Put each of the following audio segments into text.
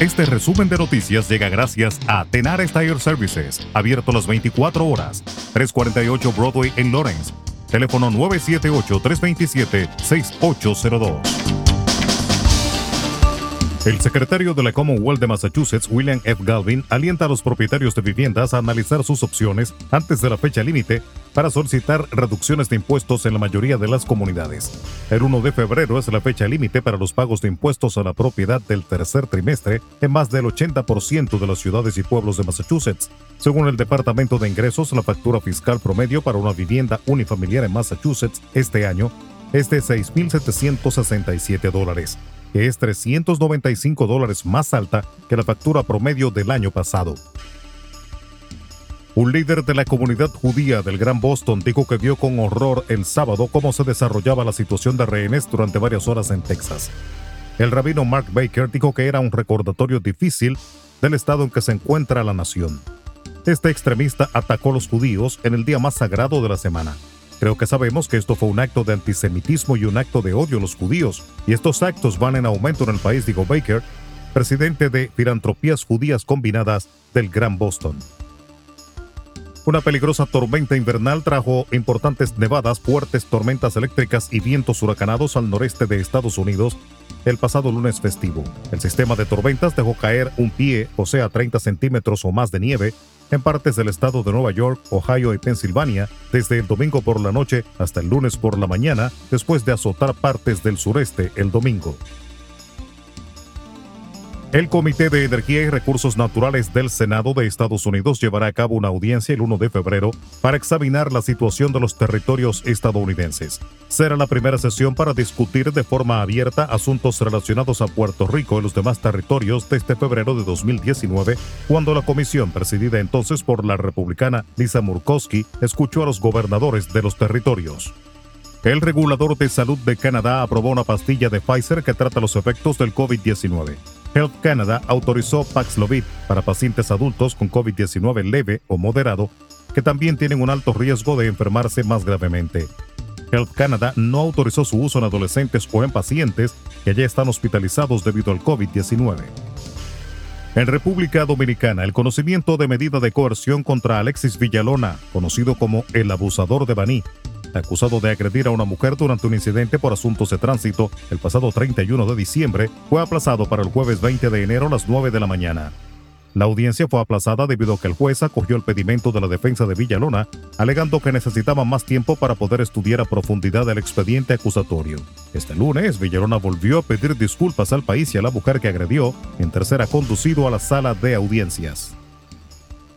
Este resumen de noticias llega gracias a Tenar Tire Services, abierto las 24 horas, 348 Broadway en Lawrence. Teléfono 978-327-6802. El secretario de la Commonwealth de Massachusetts, William F. Galvin, alienta a los propietarios de viviendas a analizar sus opciones antes de la fecha límite para solicitar reducciones de impuestos en la mayoría de las comunidades. El 1 de febrero es la fecha límite para los pagos de impuestos a la propiedad del tercer trimestre en más del 80% de las ciudades y pueblos de Massachusetts. Según el Departamento de Ingresos, la factura fiscal promedio para una vivienda unifamiliar en Massachusetts este año es de 6.767 dólares es 395 dólares más alta que la factura promedio del año pasado. Un líder de la comunidad judía del Gran Boston dijo que vio con horror el sábado cómo se desarrollaba la situación de rehenes durante varias horas en Texas. El rabino Mark Baker dijo que era un recordatorio difícil del estado en que se encuentra la nación. Este extremista atacó a los judíos en el día más sagrado de la semana, Creo que sabemos que esto fue un acto de antisemitismo y un acto de odio a los judíos, y estos actos van en aumento en el país, dijo Baker, presidente de Filantropías Judías Combinadas del Gran Boston. Una peligrosa tormenta invernal trajo importantes nevadas, fuertes tormentas eléctricas y vientos huracanados al noreste de Estados Unidos el pasado lunes festivo. El sistema de tormentas dejó caer un pie, o sea, 30 centímetros o más de nieve, en partes del estado de Nueva York, Ohio y Pensilvania desde el domingo por la noche hasta el lunes por la mañana, después de azotar partes del sureste el domingo. El Comité de Energía y Recursos Naturales del Senado de Estados Unidos llevará a cabo una audiencia el 1 de febrero para examinar la situación de los territorios estadounidenses. Será la primera sesión para discutir de forma abierta asuntos relacionados a Puerto Rico y los demás territorios desde febrero de 2019, cuando la comisión, presidida entonces por la republicana Lisa Murkowski, escuchó a los gobernadores de los territorios. El regulador de salud de Canadá aprobó una pastilla de Pfizer que trata los efectos del COVID-19. Health Canada autorizó Paxlovid para pacientes adultos con COVID-19 leve o moderado que también tienen un alto riesgo de enfermarse más gravemente. Health Canada no autorizó su uso en adolescentes o en pacientes que ya están hospitalizados debido al COVID-19. En República Dominicana, el conocimiento de medida de coerción contra Alexis Villalona, conocido como el abusador de Baní, acusado de agredir a una mujer durante un incidente por asuntos de tránsito el pasado 31 de diciembre, fue aplazado para el jueves 20 de enero a las 9 de la mañana. La audiencia fue aplazada debido a que el juez acogió el pedimento de la defensa de Villalona, alegando que necesitaba más tiempo para poder estudiar a profundidad el expediente acusatorio. Este lunes, Villalona volvió a pedir disculpas al país y a la mujer que agredió, mientras era conducido a la sala de audiencias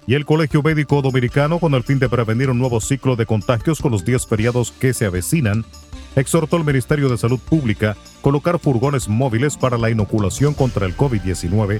y el Colegio Médico Dominicano, con el fin de prevenir un nuevo ciclo de contagios con los días feriados que se avecinan, exhortó al Ministerio de Salud Pública colocar furgones móviles para la inoculación contra el COVID-19,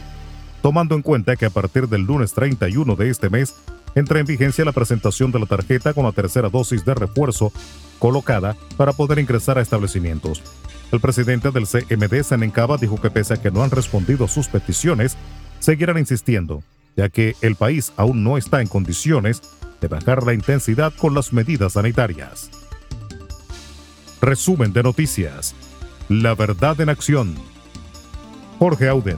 tomando en cuenta que a partir del lunes 31 de este mes entra en vigencia la presentación de la tarjeta con la tercera dosis de refuerzo colocada para poder ingresar a establecimientos. El presidente del CMD, Senencaba, dijo que pese a que no han respondido a sus peticiones, seguirán insistiendo ya que el país aún no está en condiciones de bajar la intensidad con las medidas sanitarias. Resumen de noticias. La verdad en acción. Jorge Auden.